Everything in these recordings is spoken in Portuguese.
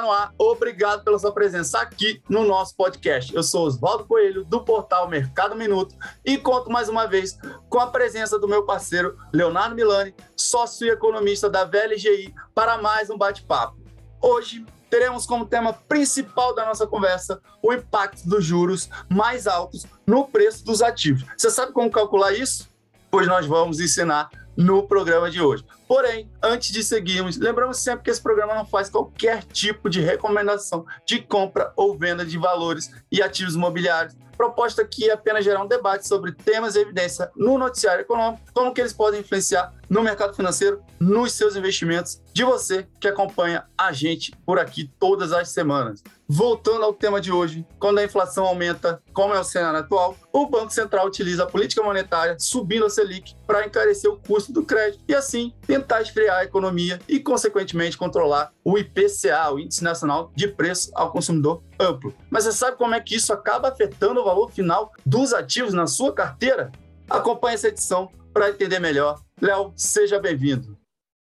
está no ar. Obrigado pela sua presença aqui no nosso podcast. Eu sou Oswaldo Coelho, do portal Mercado Minuto, e conto mais uma vez com a presença do meu parceiro Leonardo Milani, sócio e economista da VLGI, para mais um bate-papo. Hoje teremos como tema principal da nossa conversa o impacto dos juros mais altos no preço dos ativos. Você sabe como calcular isso? Pois nós vamos ensinar no programa de hoje. Porém, antes de seguirmos, lembramos sempre que esse programa não faz qualquer tipo de recomendação de compra ou venda de valores e ativos imobiliários. Proposta aqui é apenas gerar um debate sobre temas e evidência no noticiário econômico, como que eles podem influenciar no mercado financeiro, nos seus investimentos, de você que acompanha a gente por aqui todas as semanas. Voltando ao tema de hoje, quando a inflação aumenta, como é o cenário atual, o Banco Central utiliza a política monetária subindo a Selic para encarecer o custo do crédito e assim tentar esfriar a economia e, consequentemente, controlar o IPCA, o Índice Nacional de Preço ao Consumidor Amplo. Mas você sabe como é que isso acaba afetando o valor final dos ativos na sua carteira? Acompanhe essa edição para entender melhor. Léo, seja bem-vindo.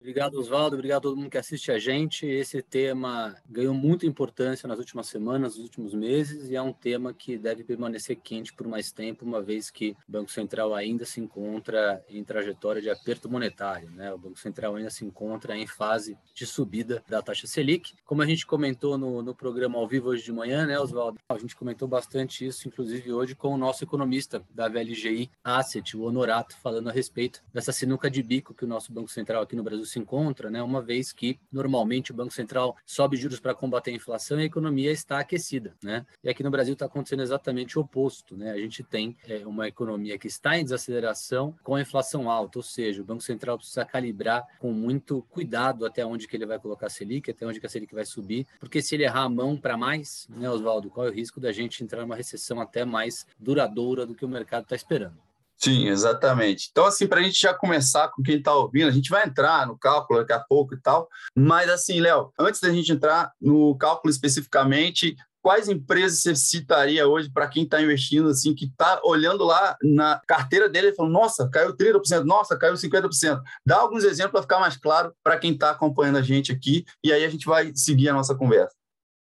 Obrigado, Oswaldo. Obrigado a todo mundo que assiste a gente. Esse tema ganhou muita importância nas últimas semanas, nos últimos meses, e é um tema que deve permanecer quente por mais tempo, uma vez que o Banco Central ainda se encontra em trajetória de aperto monetário. Né? O Banco Central ainda se encontra em fase de subida da taxa Selic. Como a gente comentou no, no programa ao vivo hoje de manhã, né, Oswaldo? A gente comentou bastante isso, inclusive hoje, com o nosso economista da VLGI Asset, o Honorato, falando a respeito dessa sinuca de bico que o nosso Banco Central aqui no Brasil se encontra, né, uma vez que normalmente o Banco Central sobe juros para combater a inflação e a economia está aquecida. Né? E aqui no Brasil está acontecendo exatamente o oposto. Né? A gente tem é, uma economia que está em desaceleração com a inflação alta, ou seja, o Banco Central precisa calibrar com muito cuidado até onde que ele vai colocar a Selic, até onde que a Selic vai subir, porque se ele errar a mão para mais, né, Oswaldo, qual é o risco da gente entrar numa recessão até mais duradoura do que o mercado está esperando? Sim, exatamente. Então, assim, para a gente já começar com quem está ouvindo, a gente vai entrar no cálculo daqui a pouco e tal, mas assim, Léo, antes da gente entrar no cálculo especificamente, quais empresas você citaria hoje para quem está investindo, assim, que está olhando lá na carteira dele e falando, nossa, caiu 30%, nossa, caiu 50%. Dá alguns exemplos para ficar mais claro para quem está acompanhando a gente aqui, e aí a gente vai seguir a nossa conversa.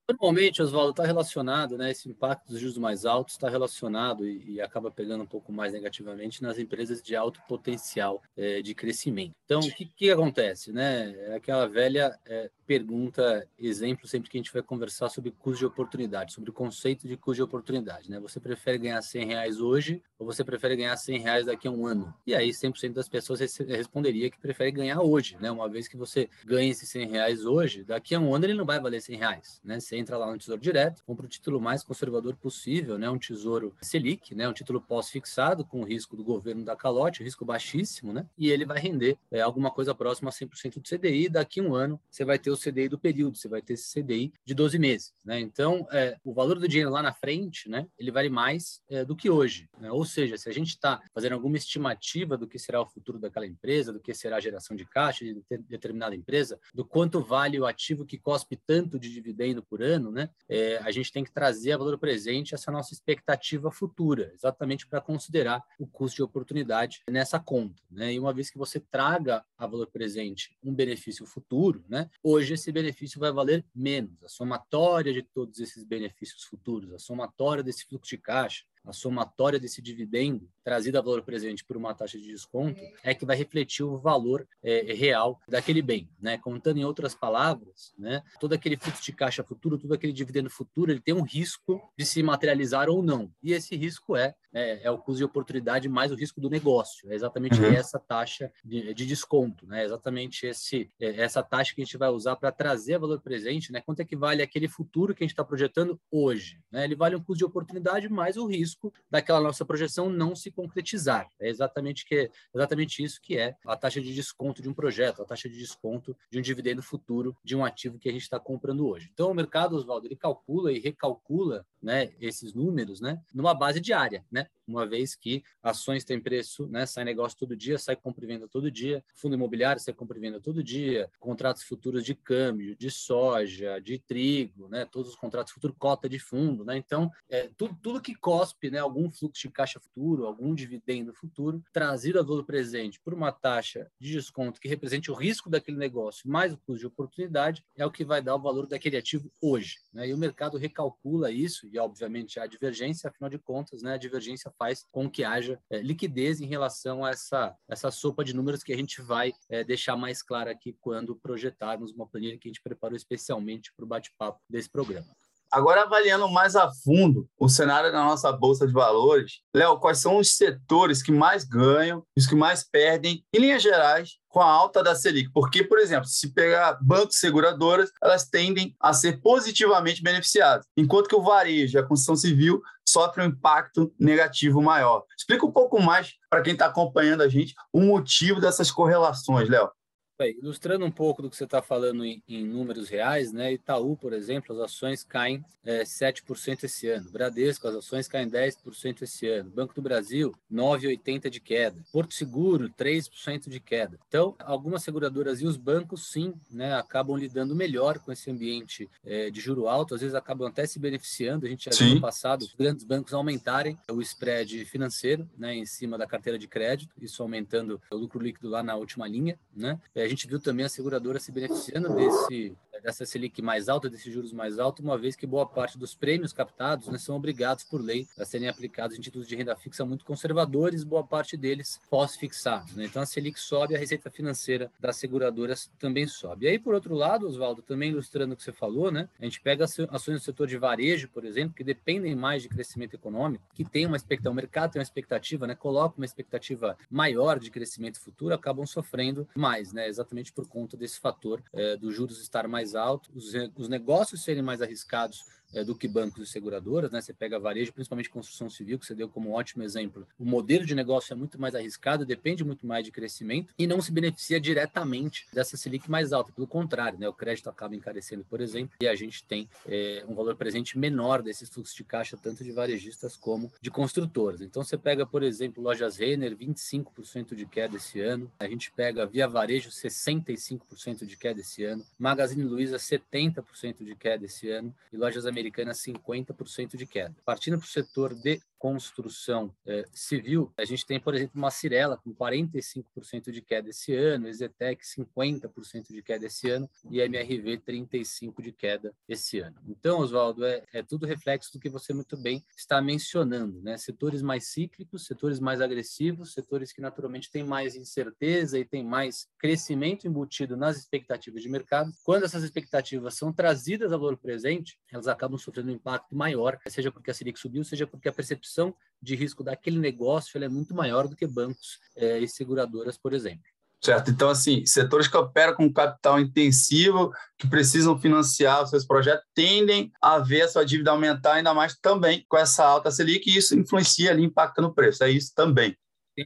Normalmente, Oswaldo, está relacionado, né? Esse impacto dos juros mais altos está relacionado e, e, acaba pegando um pouco mais negativamente nas empresas de alto potencial é, de crescimento. Então, o que, que acontece, né? É aquela velha é, pergunta, exemplo, sempre que a gente vai conversar sobre custo de oportunidade, sobre o conceito de custo de oportunidade, né? Você prefere ganhar 100 reais hoje ou você prefere ganhar 100 reais daqui a um ano? E aí, 100% das pessoas responderia que prefere ganhar hoje, né? Uma vez que você ganha esses 100 reais hoje, daqui a um ano ele não vai valer 100 reais, né? Você entra lá no Tesouro Direto, compra o título mais conservador possível, né? Um Tesouro Selic, né? Um título pós-fixado com o risco do governo da calote, risco baixíssimo, né? E ele vai render é, alguma coisa próxima a 100% do CDI. Daqui um ano você vai ter o CDI do período, você vai ter esse CDI de 12 meses, né? Então, é, o valor do dinheiro lá na frente, né? Ele vale mais é, do que hoje, né? Ou seja, se a gente está fazendo alguma estimativa do que será o futuro daquela empresa, do que será a geração de caixa de determinada empresa, do quanto vale o ativo que cospe tanto de dividendo por ano, né? É, a gente tem que trazer a valor presente essa nossa expectativa futura, exatamente para considerar o custo de oportunidade nessa conta, né? E uma vez que você traga a valor presente um benefício futuro, né? Hoje esse benefício vai valer menos. A somatória de todos esses benefícios futuros, a somatória desse fluxo de caixa, a somatória desse dividendo trazido a valor presente por uma taxa de desconto é que vai refletir o valor é, real daquele bem, né? Contando em outras palavras, né? Todo aquele fluxo de caixa futuro, todo aquele dividendo futuro, ele tem um risco de se materializar ou não. E esse risco é é, é o custo de oportunidade mais o risco do negócio. É exatamente uhum. essa taxa de, de, desconto, né? É exatamente esse é, essa taxa que a gente vai usar para trazer valor presente, né? Quanto é que vale aquele futuro que a gente está projetando hoje? Né? Ele vale um custo de oportunidade mais o risco daquela nossa projeção não se concretizar. É exatamente, que, exatamente isso que é a taxa de desconto de um projeto, a taxa de desconto de um dividendo futuro de um ativo que a gente está comprando hoje. Então, o mercado, Oswaldo, ele calcula e recalcula né, esses números, né, numa base diária, né? Uma vez que ações têm preço, né, sai negócio todo dia, sai compra e venda todo dia, fundo imobiliário sai compra e venda todo dia, contratos futuros de câmbio, de soja, de trigo, né, todos os contratos futuros, cota de fundo, né? Então, é, tudo, tudo que cospe, né, algum fluxo de caixa futuro, algum dividendo futuro, trazido a valor presente por uma taxa de desconto que represente o risco daquele negócio mais o custo de oportunidade, é o que vai dar o valor daquele ativo hoje, né? E o mercado recalcula isso e, obviamente, a divergência, afinal de contas, né, a divergência faz com que haja é, liquidez em relação a essa, essa sopa de números que a gente vai é, deixar mais clara aqui quando projetarmos uma planilha que a gente preparou especialmente para o bate-papo desse programa. Agora, avaliando mais a fundo o cenário da nossa Bolsa de Valores, Léo, quais são os setores que mais ganham, os que mais perdem, em linhas gerais, com a alta da Selic? Porque, por exemplo, se pegar bancos seguradoras, elas tendem a ser positivamente beneficiadas, enquanto que o varejo e a construção civil sofrem um impacto negativo maior. Explica um pouco mais para quem está acompanhando a gente o motivo dessas correlações, Léo. Bem, ilustrando um pouco do que você está falando em, em, números reais, né? Itaú, por exemplo, as ações caem é, 7% esse ano. Bradesco, as ações caem 10% esse ano. Banco do Brasil, 9,80% de queda. Porto Seguro, 3% de queda. Então, algumas seguradoras e os bancos, sim, né, acabam lidando melhor com esse ambiente é, de juro alto, às vezes acabam até se beneficiando. A gente já viu no passado os grandes bancos aumentarem o spread financeiro né, em cima da carteira de crédito, isso aumentando o lucro líquido lá na última linha, né? É, gente viu também a seguradora se beneficiando desse, dessa Selic mais alta, desses juros mais altos, uma vez que boa parte dos prêmios captados né, são obrigados por lei a serem aplicados em títulos de renda fixa muito conservadores, boa parte deles pós-fixados. Né? Então a Selic sobe, a receita financeira das seguradoras também sobe. E aí, por outro lado, Oswaldo, também ilustrando o que você falou, né? a gente pega ações do setor de varejo, por exemplo, que dependem mais de crescimento econômico, que tem uma expectativa, o mercado tem uma expectativa, né? coloca uma expectativa maior de crescimento futuro, acabam sofrendo mais, né? exatamente por conta desse fator é, dos juros estar mais alto, os, os negócios serem mais arriscados é, do que bancos e seguradoras, né? Você pega varejo, principalmente construção civil, que você deu como um ótimo exemplo. O modelo de negócio é muito mais arriscado, depende muito mais de crescimento e não se beneficia diretamente dessa Selic mais alta. Pelo contrário, né? O crédito acaba encarecendo, por exemplo, e a gente tem é, um valor presente menor desses fluxos de caixa, tanto de varejistas como de construtoras. Então, você pega, por exemplo, lojas Renner, 25% de queda esse ano. A gente pega Via Varejo, 65% de queda esse ano. Magazine Luiza, 70% de queda esse ano. E lojas americanas Americana 50% de queda. Partindo para o setor de construção eh, civil, a gente tem, por exemplo, uma Cirela com 45% de queda esse ano, Exetec 50% de queda esse ano e MRV 35% de queda esse ano. Então, Oswaldo, é, é tudo reflexo do que você muito bem está mencionando, né? Setores mais cíclicos, setores mais agressivos, setores que naturalmente têm mais incerteza e têm mais crescimento embutido nas expectativas de mercado. Quando essas expectativas são trazidas ao valor presente, elas acabam sofrendo um impacto maior, seja porque a Selic subiu, seja porque a percepção de risco daquele negócio é muito maior do que bancos é, e seguradoras, por exemplo. Certo. Então, assim, setores que operam com capital intensivo, que precisam financiar os seus projetos, tendem a ver a sua dívida aumentar ainda mais também com essa alta Selic, e isso influencia ali, impacta no preço. É isso também.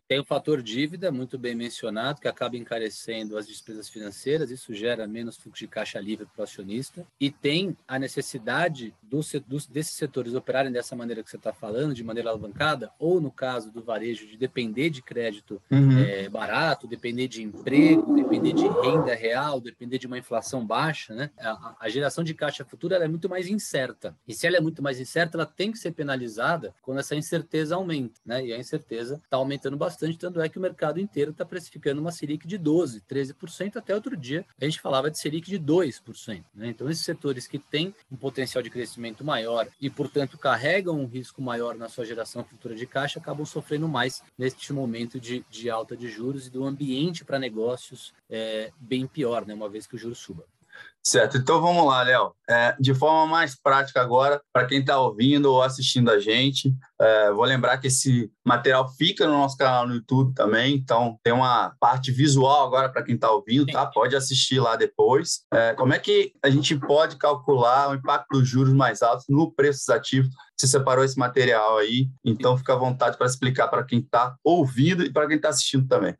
Tem o fator dívida, muito bem mencionado, que acaba encarecendo as despesas financeiras, isso gera menos fluxo de caixa livre para o acionista. E tem a necessidade dos, dos, desses setores operarem dessa maneira que você está falando, de maneira alavancada, ou no caso do varejo, de depender de crédito uhum. é, barato, depender de emprego, depender de renda real, depender de uma inflação baixa. Né? A, a geração de caixa futura é muito mais incerta. E se ela é muito mais incerta, ela tem que ser penalizada quando essa incerteza aumenta. Né? E a incerteza está aumentando bastante, tanto é que o mercado inteiro está precificando uma Selic de 12%, 13%, até outro dia a gente falava de Selic de 2%. Né? Então, esses setores que têm um potencial de crescimento maior e, portanto, carregam um risco maior na sua geração futura de caixa, acabam sofrendo mais neste momento de, de alta de juros e do ambiente para negócios é, bem pior, né? uma vez que o juro suba. Certo, então vamos lá, Léo. É, de forma mais prática agora, para quem está ouvindo ou assistindo a gente, é, vou lembrar que esse material fica no nosso canal no YouTube também, então tem uma parte visual agora para quem está ouvindo, tá? Pode assistir lá depois. É, como é que a gente pode calcular o impacto dos juros mais altos no preço dos ativos? Você separou esse material aí, então fica à vontade para explicar para quem está ouvindo e para quem está assistindo também.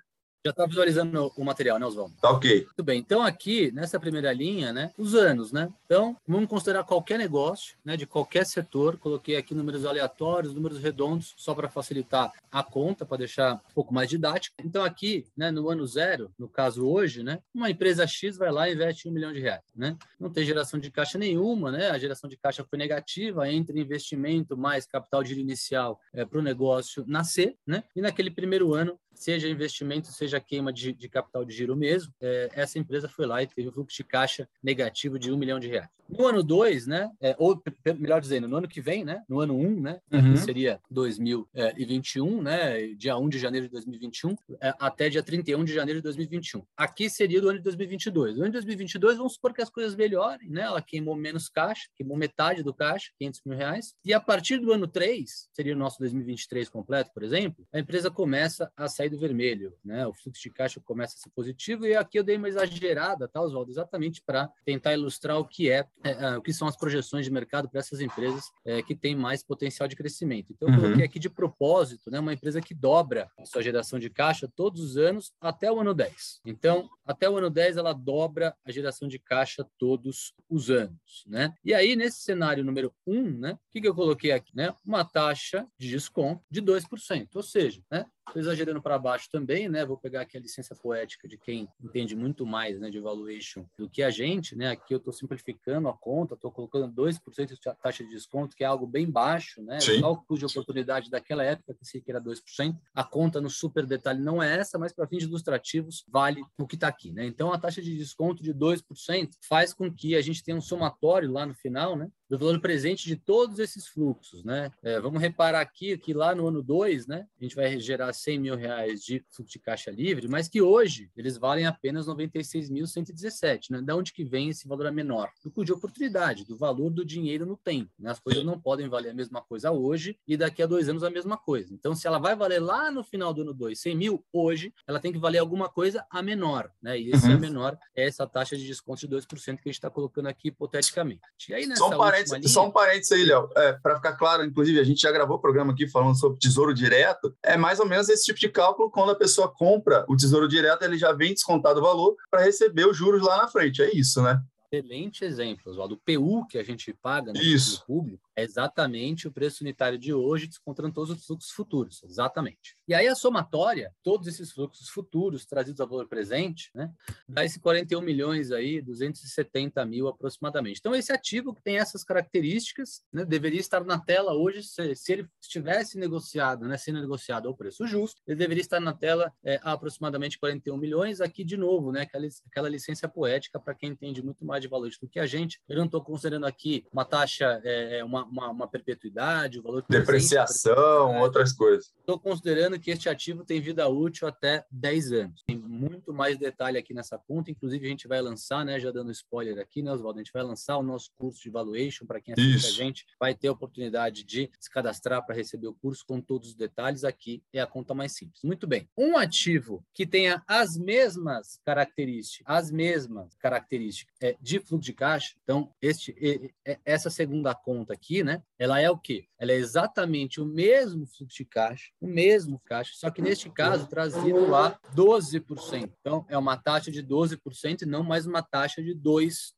Já está visualizando o material, né, Oswaldo? Tá ok. Muito bem. Então, aqui, nessa primeira linha, né, os anos, né? Então, vamos considerar qualquer negócio, né, de qualquer setor. Coloquei aqui números aleatórios, números redondos, só para facilitar a conta, para deixar um pouco mais didático. Então, aqui, né, no ano zero, no caso hoje, né, uma empresa X vai lá e investe um milhão de reais, né? Não tem geração de caixa nenhuma, né? A geração de caixa foi negativa entre investimento mais capital de inicial é, para o negócio nascer, né? E naquele primeiro ano seja investimento, seja queima de, de capital de giro mesmo, é, essa empresa foi lá e teve um fluxo de caixa negativo de um milhão de reais. No ano 2, né, é, ou melhor dizendo, no ano que vem, né, no ano 1, um, né, uhum. que seria 2021, né, dia 1 de janeiro de 2021, é, até dia 31 de janeiro de 2021. Aqui seria do ano de 2022. No ano de 2022, vamos supor que as coisas melhorem, né, ela queimou menos caixa, queimou metade do caixa, 500 mil reais, e a partir do ano 3, seria o nosso 2023 completo, por exemplo, a empresa começa a sair sair do vermelho, né? O fluxo de caixa começa a ser positivo e aqui eu dei uma exagerada, tá, Oswaldo? Exatamente para tentar ilustrar o que é, é, é, o que são as projeções de mercado para essas empresas é, que têm mais potencial de crescimento. Então, eu uhum. coloquei aqui de propósito, né? Uma empresa que dobra a sua geração de caixa todos os anos até o ano 10. Então, até o ano 10 ela dobra a geração de caixa todos os anos, né? E aí, nesse cenário número 1, né? O que, que eu coloquei aqui, né? Uma taxa de desconto de 2%, ou seja, né? Estou exagerando para baixo também, né? Vou pegar aqui a licença poética de quem entende muito mais né, de valuation do que a gente, né? Aqui eu estou simplificando a conta, estou colocando 2% de taxa de desconto, que é algo bem baixo, né? Sim. O custo de oportunidade daquela época, que se era 2%. A conta no super detalhe não é essa, mas para fins ilustrativos vale o que está aqui, né? Então a taxa de desconto de 2% faz com que a gente tenha um somatório lá no final, né? Do valor presente de todos esses fluxos, né? É, vamos reparar aqui que lá no ano 2, né, a gente vai gerar 100 mil reais de fluxo de caixa livre, mas que hoje eles valem apenas 96.117, né? Da onde que vem esse valor menor? Do custo de oportunidade, do valor do dinheiro no tempo. Né? As coisas não podem valer a mesma coisa hoje e daqui a dois anos a mesma coisa. Então, se ela vai valer lá no final do ano 2 100 mil, hoje ela tem que valer alguma coisa a menor, né? E esse uhum. a menor é essa taxa de desconto de 2% que a gente está colocando aqui hipoteticamente. E aí, nessa parênteses, só um parênteses aí, Léo. É, para ficar claro, inclusive, a gente já gravou o programa aqui falando sobre tesouro direto. É mais ou menos esse tipo de cálculo quando a pessoa compra o tesouro direto, ele já vem descontado o valor para receber os juros lá na frente. É isso, né? Excelente exemplo, Oswaldo. O PU que a gente paga no público é exatamente o preço unitário de hoje, descontando todos os fluxos futuros. Exatamente. E aí a somatória, todos esses fluxos futuros trazidos a valor presente, né, dá esse 41 milhões aí, 270 mil aproximadamente. Então, esse ativo que tem essas características, né, deveria estar na tela hoje, se, se, ele estivesse negociado, né, sendo negociado ao preço justo, ele deveria estar na tela é, a aproximadamente 41 milhões. Aqui, de novo, né, aquela, aquela licença poética para quem entende muito mais de valores do que a gente. Eu não estou considerando aqui uma taxa, é, uma, uma, uma perpetuidade, o valor depreciação, outras coisas. Estou considerando que este ativo tem vida útil até 10 anos. Tem muito mais detalhe aqui nessa conta, inclusive a gente vai lançar, né, já dando spoiler aqui, né, Oswaldo, a gente vai lançar o nosso curso de valuation para quem assiste Isso. a gente, vai ter a oportunidade de se cadastrar para receber o curso com todos os detalhes aqui, é a conta mais simples. Muito bem. Um ativo que tenha as mesmas características, as mesmas características é, de fluxo de caixa, então este, essa segunda conta aqui né? Ela é o quê? Ela é exatamente o mesmo fluxo de caixa, o mesmo caixa, só que neste caso trazido a 12%. Então, é uma taxa de 12% e não mais uma taxa de 2%.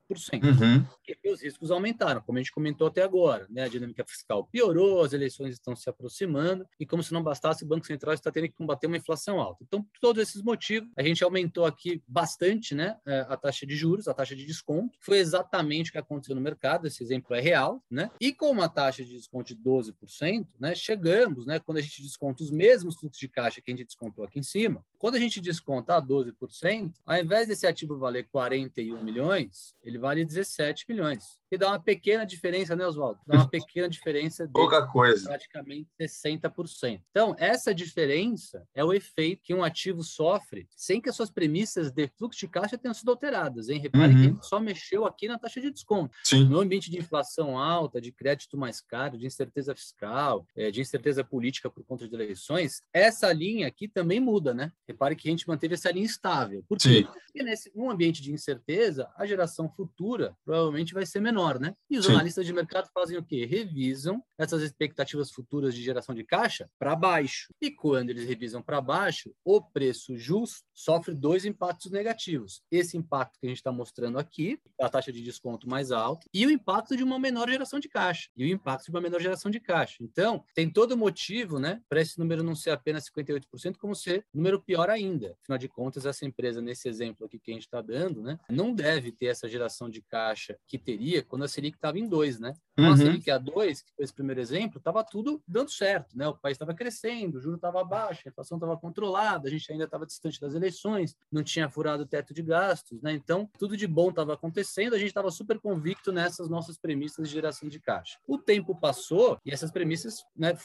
Uhum. Porque os riscos aumentaram, como a gente comentou até agora. Né? A dinâmica fiscal piorou, as eleições estão se aproximando, e como se não bastasse, o Banco Central está tendo que combater uma inflação alta. Então, por todos esses motivos, a gente aumentou aqui bastante né, é, a taxa de juros, a taxa de desconto. Foi exatamente o que aconteceu no mercado, esse exemplo é real. Né? E com uma taxa de desconto de 12%, né, chegamos, né, quando a gente desconta os mesmos fluxos de caixa que a gente descontou aqui em cima, quando a gente desconta a 12%, ao invés desse ativo valer 41 milhões, ele vale 17 milhões que dá uma pequena diferença, né, Oswaldo? Dá uma pequena diferença de Pouca coisa. praticamente 60%. Então, essa diferença é o efeito que um ativo sofre sem que as suas premissas de fluxo de caixa tenham sido alteradas. Hein? Repare uhum. que ele só mexeu aqui na taxa de desconto. Sim. No ambiente de inflação alta, de crédito mais caro, de incerteza fiscal, é, de incerteza política por conta de eleições, essa linha aqui também muda, né? Repare que a gente manteve essa linha estável. Por quê? Sim. Porque nesse, num ambiente de incerteza, a geração futura provavelmente vai ser menor, né? E os Sim. analistas de mercado fazem o quê? Revisam essas expectativas futuras de geração de caixa para baixo. E quando eles revisam para baixo, o preço justo sofre dois impactos negativos. Esse impacto que a gente está mostrando aqui, a taxa de desconto mais alta, e o impacto de uma menor geração de caixa. E o impacto de uma menor geração de caixa. Então, tem todo motivo, né, para esse número não ser apenas 58%, como ser número pior ainda. Afinal de contas, essa empresa, nesse exemplo aqui que a gente está dando, né, não deve ter essa geração de caixa que teria quando a Selic estava em 2, né? Uhum. A Selic a 2, que foi esse primeiro exemplo, estava tudo dando certo, né? O país estava crescendo, o juro estava baixo, a inflação estava controlada, a gente ainda estava distante das eleições, não tinha furado o teto de gastos, né? Então, tudo de bom estava acontecendo, a gente estava super convicto nessas nossas premissas de geração de caixa. O tempo passou e essas premissas né,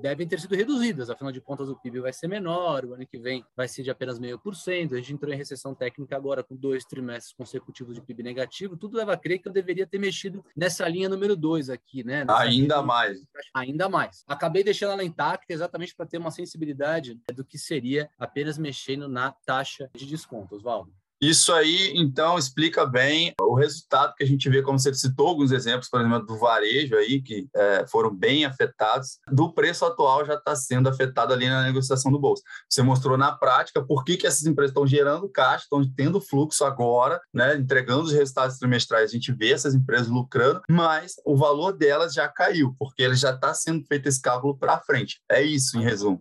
devem ter sido reduzidas, afinal de contas, o PIB vai ser menor, o ano que vem vai ser de apenas meio por cento, a gente entrou em recessão técnica agora com dois trimestres consecutivos de PIB negativo, tudo leva a crer que eu deveria ter mexido nessa linha número dois aqui, né? Nessa ainda linha, mais. Ainda mais. Acabei deixando ela intacta exatamente para ter uma sensibilidade do que seria apenas mexendo na taxa de desconto, Oswaldo. Isso aí, então, explica bem o resultado que a gente vê, como você citou alguns exemplos, por exemplo, do varejo aí, que é, foram bem afetados, do preço atual já está sendo afetado ali na negociação do bolso. Você mostrou na prática por que, que essas empresas estão gerando caixa, estão tendo fluxo agora, né, entregando os resultados trimestrais, a gente vê essas empresas lucrando, mas o valor delas já caiu, porque ele já está sendo feito esse cálculo para frente. É isso, em resumo.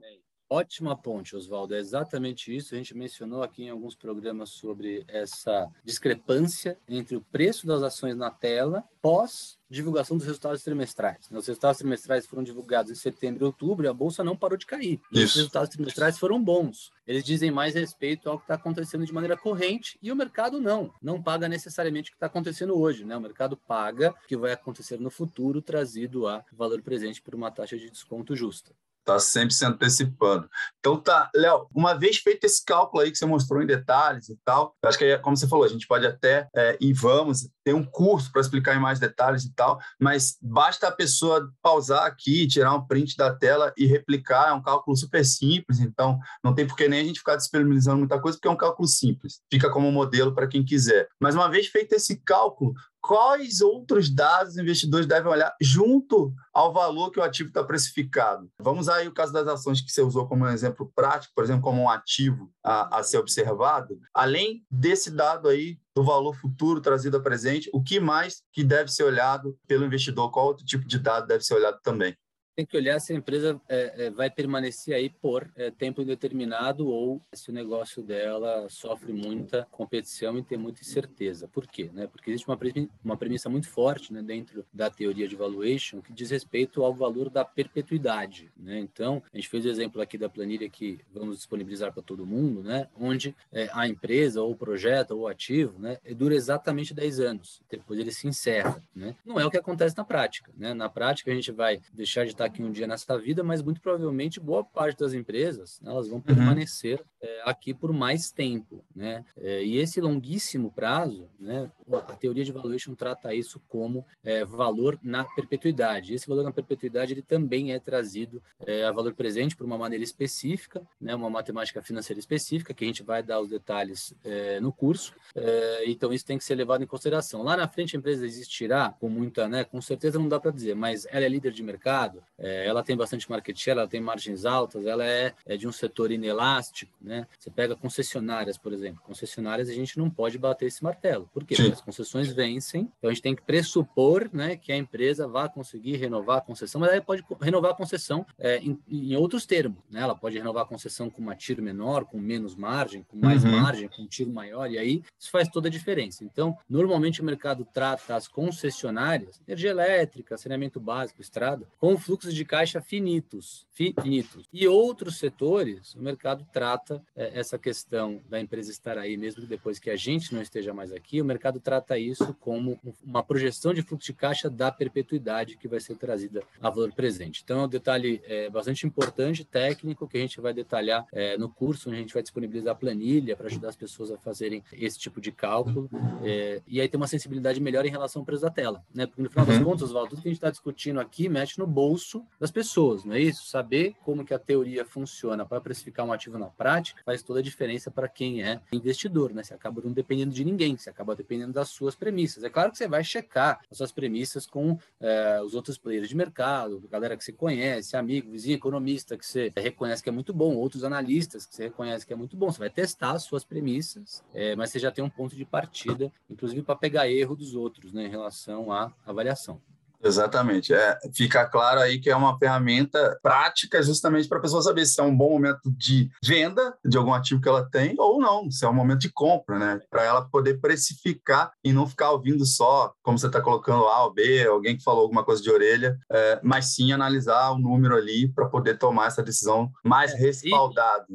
Ótima ponte, Oswaldo. É exatamente isso. A gente mencionou aqui em alguns programas sobre essa discrepância entre o preço das ações na tela pós divulgação dos resultados trimestrais. Os resultados trimestrais foram divulgados em setembro e outubro e a bolsa não parou de cair. E os resultados trimestrais foram bons. Eles dizem mais respeito ao que está acontecendo de maneira corrente e o mercado não. Não paga necessariamente o que está acontecendo hoje. Né? O mercado paga o que vai acontecer no futuro, trazido a valor presente por uma taxa de desconto justa. Está sempre se antecipando. Então tá, Léo, uma vez feito esse cálculo aí que você mostrou em detalhes e tal, acho que como você falou, a gente pode até é, e vamos ter um curso para explicar em mais detalhes e tal, mas basta a pessoa pausar aqui, tirar um print da tela e replicar, é um cálculo super simples, então não tem por que nem a gente ficar disponibilizando muita coisa, porque é um cálculo simples, fica como modelo para quem quiser. Mas uma vez feito esse cálculo, quais outros dados os investidores devem olhar junto ao valor que o ativo está precificado. Vamos aí o caso das ações que você usou como um exemplo prático, por exemplo, como um ativo a, a ser observado. Além desse dado aí do valor futuro trazido a presente, o que mais que deve ser olhado pelo investidor? Qual outro tipo de dado deve ser olhado também? Tem que olhar se a empresa é, é, vai permanecer aí por é, tempo indeterminado ou se o negócio dela sofre muita competição e tem muita incerteza. Por quê? Né? Porque existe uma, uma premissa muito forte né, dentro da teoria de valuation que diz respeito ao valor da perpetuidade. Né? Então, a gente fez o exemplo aqui da planilha que vamos disponibilizar para todo mundo, né? onde é, a empresa ou o projeto ou o ativo né, dura exatamente 10 anos, depois ele se encerra. Né? Não é o que acontece na prática. Né? Na prática, a gente vai deixar de estar aqui um dia nessa vida, mas muito provavelmente boa parte das empresas né, elas vão uhum. permanecer é, aqui por mais tempo, né? É, e esse longuíssimo prazo, né? A teoria de valuation trata isso como é, valor na perpetuidade. Esse valor na perpetuidade ele também é trazido é, a valor presente por uma maneira específica, né? Uma matemática financeira específica que a gente vai dar os detalhes é, no curso. É, então isso tem que ser levado em consideração. Lá na frente a empresa existirá com muita, né? Com certeza não dá para dizer, mas ela é líder de mercado, ela tem bastante market share, ela tem margens altas, ela é, é de um setor inelástico, né? Você pega concessionárias, por exemplo. Concessionárias a gente não pode bater esse martelo. Por quê? Sim. Porque as concessões vencem, então a gente tem que pressupor né, que a empresa vá conseguir renovar a concessão, mas ela pode renovar a concessão é, em, em, outros termos. Né? Ela pode renovar a concessão com uma tiro menor, com menos margem, com mais uhum. margem, com um tiro maior, e aí isso faz toda a diferença. Então, normalmente o mercado trata as concessionárias, energia elétrica, saneamento básico, estrada, com fluxos de caixa finitos, finitos. E outros setores, o mercado trata é, essa questão da empresa estar aí, mesmo depois que a gente não esteja mais aqui, o mercado trata isso como uma projeção de fluxo de caixa da perpetuidade que vai ser trazida a valor presente. Então, é um detalhe é, bastante importante, técnico, que a gente vai detalhar é, no curso, onde a gente vai disponibilizar planilha para ajudar as pessoas a fazerem esse tipo de cálculo. É, e aí tem uma sensibilidade melhor em relação ao preço da tela. Né? Porque, no final das uhum. contas, Val, tudo que a gente está discutindo aqui mexe no bolso das pessoas, não é isso? Saber como que a teoria funciona para precificar um ativo na prática faz toda a diferença para quem é investidor, né? Você acaba não dependendo de ninguém, você acaba dependendo das suas premissas. É claro que você vai checar as suas premissas com é, os outros players de mercado, galera que você conhece, amigo, vizinho, economista que você reconhece que é muito bom, outros analistas que você reconhece que é muito bom. Você vai testar as suas premissas, é, mas você já tem um ponto de partida, inclusive para pegar erro dos outros, né, em relação à avaliação. Exatamente. É, fica claro aí que é uma ferramenta prática justamente para a pessoa saber se é um bom momento de venda de algum ativo que ela tem ou não, se é um momento de compra, né? Para ela poder precificar e não ficar ouvindo só, como você está colocando A ou B, alguém que falou alguma coisa de orelha, é, mas sim analisar o número ali para poder tomar essa decisão mais é, respaldada.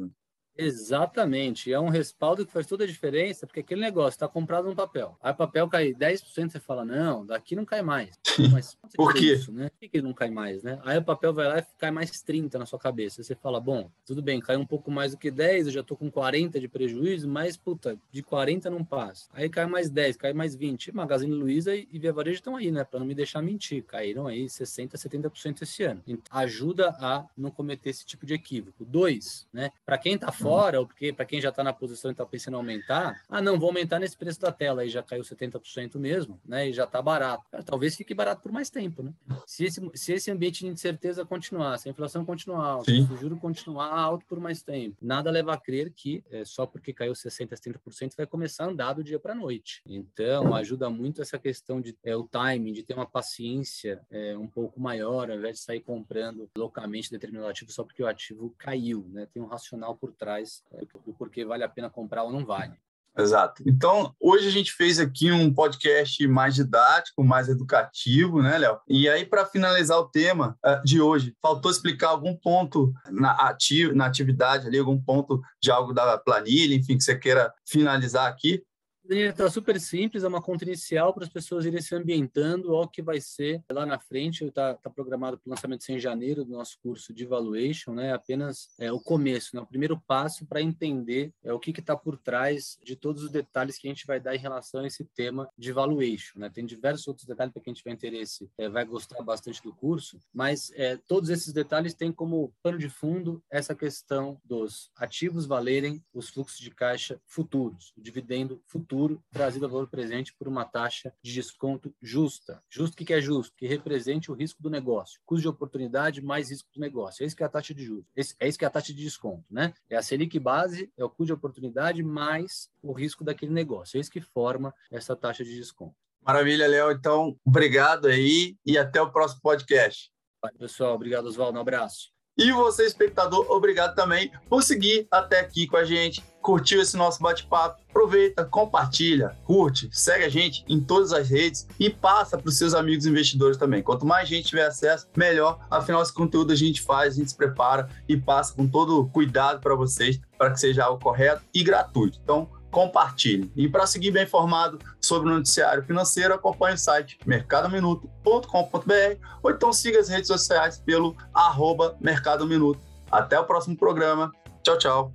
Exatamente. É um respaldo que faz toda a diferença, porque aquele negócio está comprado no papel. Aí o papel cai 10%, você fala, não, daqui não cai mais. Mas por quê? Isso, né? Por que não cai mais, né? Aí o papel vai lá e cai mais 30 na sua cabeça. Você fala, bom, tudo bem, caiu um pouco mais do que 10, eu já tô com 40 de prejuízo, mas, puta, de 40 não passa. Aí cai mais 10, cai mais 20. Magazine Luiza e Via Varejo estão aí, né? Para não me deixar mentir. Caíram aí 60, 70% esse ano. Então, ajuda a não cometer esse tipo de equívoco. Dois, né? Para quem tá fora, fora, ou porque para quem já está na posição e está pensando em aumentar, ah, não, vou aumentar nesse preço da tela, aí já caiu 70% mesmo, né? E já está barato. Cara, talvez fique barato por mais tempo, né? Se esse, se esse ambiente de incerteza continuar, se a inflação continuar alta, se o juro continuar alto por mais tempo, nada leva a crer que é, só porque caiu 60%, 70% vai começar a andar do dia para noite. Então, ajuda muito essa questão de é, o timing, de ter uma paciência é, um pouco maior, ao invés de sair comprando loucamente determinado ativo só porque o ativo caiu, né? Tem um racional por trás atrás é, do porquê vale a pena comprar ou não vale. Exato. Então, hoje a gente fez aqui um podcast mais didático, mais educativo, né, Léo? E aí, para finalizar o tema uh, de hoje, faltou explicar algum ponto na, ati na atividade ali, algum ponto de algo da planilha, enfim, que você queira finalizar aqui? Está super simples, é uma conta inicial para as pessoas irem se ambientando ao que vai ser lá na frente. Está tá programado para o lançamento em janeiro do nosso curso de Valuation, né? Apenas é, o começo, né? o primeiro passo para entender é, o que está por trás de todos os detalhes que a gente vai dar em relação a esse tema de Valuation. Né? Tem diversos outros detalhes para quem tiver interesse, é, vai gostar bastante do curso, mas é, todos esses detalhes têm como pano de fundo essa questão dos ativos valerem os fluxos de caixa futuros, o dividendo futuro futuro trazido ao valor presente por uma taxa de desconto justa. Justo o que é justo? Que represente o risco do negócio. Custo de oportunidade mais risco do negócio. É isso que é a taxa de juros. é isso que é a taxa de desconto, né? É a Selic base, é o custo de oportunidade mais o risco daquele negócio. É isso que forma essa taxa de desconto. Maravilha, Léo. Então, obrigado aí e até o próximo podcast. Pessoal, obrigado, Oswaldo. Um abraço. E você, espectador, obrigado também por seguir até aqui com a gente. Curtiu esse nosso bate-papo? Aproveita, compartilha, curte, segue a gente em todas as redes e passa para os seus amigos investidores também. Quanto mais gente tiver acesso, melhor. Afinal, esse conteúdo a gente faz, a gente se prepara e passa com todo cuidado para vocês, para que seja algo correto e gratuito. Então, compartilhe. E para seguir bem informado sobre o noticiário financeiro, acompanhe o site mercadominuto.com.br ou então siga as redes sociais pelo arroba Mercado Minuto. Até o próximo programa. Tchau, tchau.